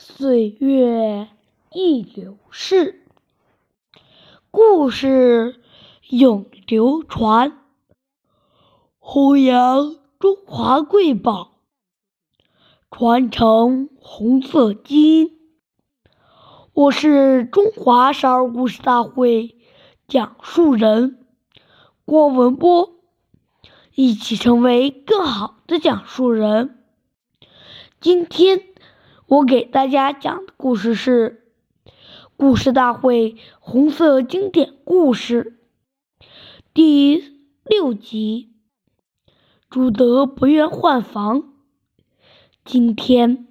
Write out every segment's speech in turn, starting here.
岁月易流逝，故事永流传，弘扬中华瑰宝，传承红色基因。我是中华少儿故事大会讲述人郭文波，一起成为更好的讲述人。今天。我给大家讲的故事是《故事大会》红色经典故事第六集。朱德不愿换房。今天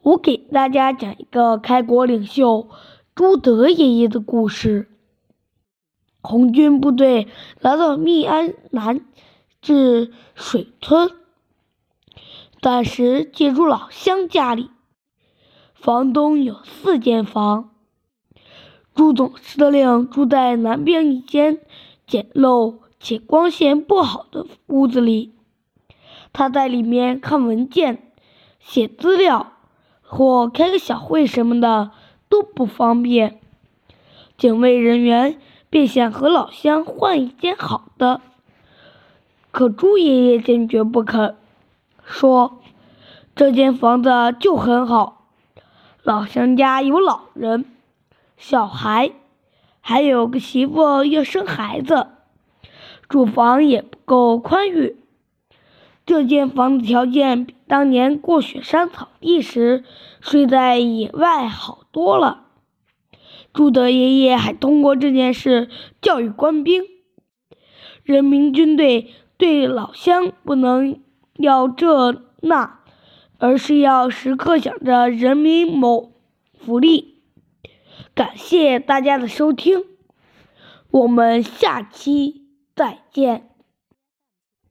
我给大家讲一个开国领袖朱德爷爷的故事。红军部队来到密安南至水村，暂时借住老乡家里。房东有四间房，朱总司令住在南边一间简陋且光线不好的屋子里。他在里面看文件、写资料或开个小会什么的都不方便。警卫人员便想和老乡换一间好的，可朱爷爷坚决不肯，说这间房子就很好。老乡家有老人、小孩，还有个媳妇要生孩子，住房也不够宽裕。这间房子条件比当年过雪山草地时睡在野外好多了。朱德爷爷还通过这件事教育官兵：人民军队对老乡不能要这那。而是要时刻想着人民谋福利。感谢大家的收听，我们下期再见。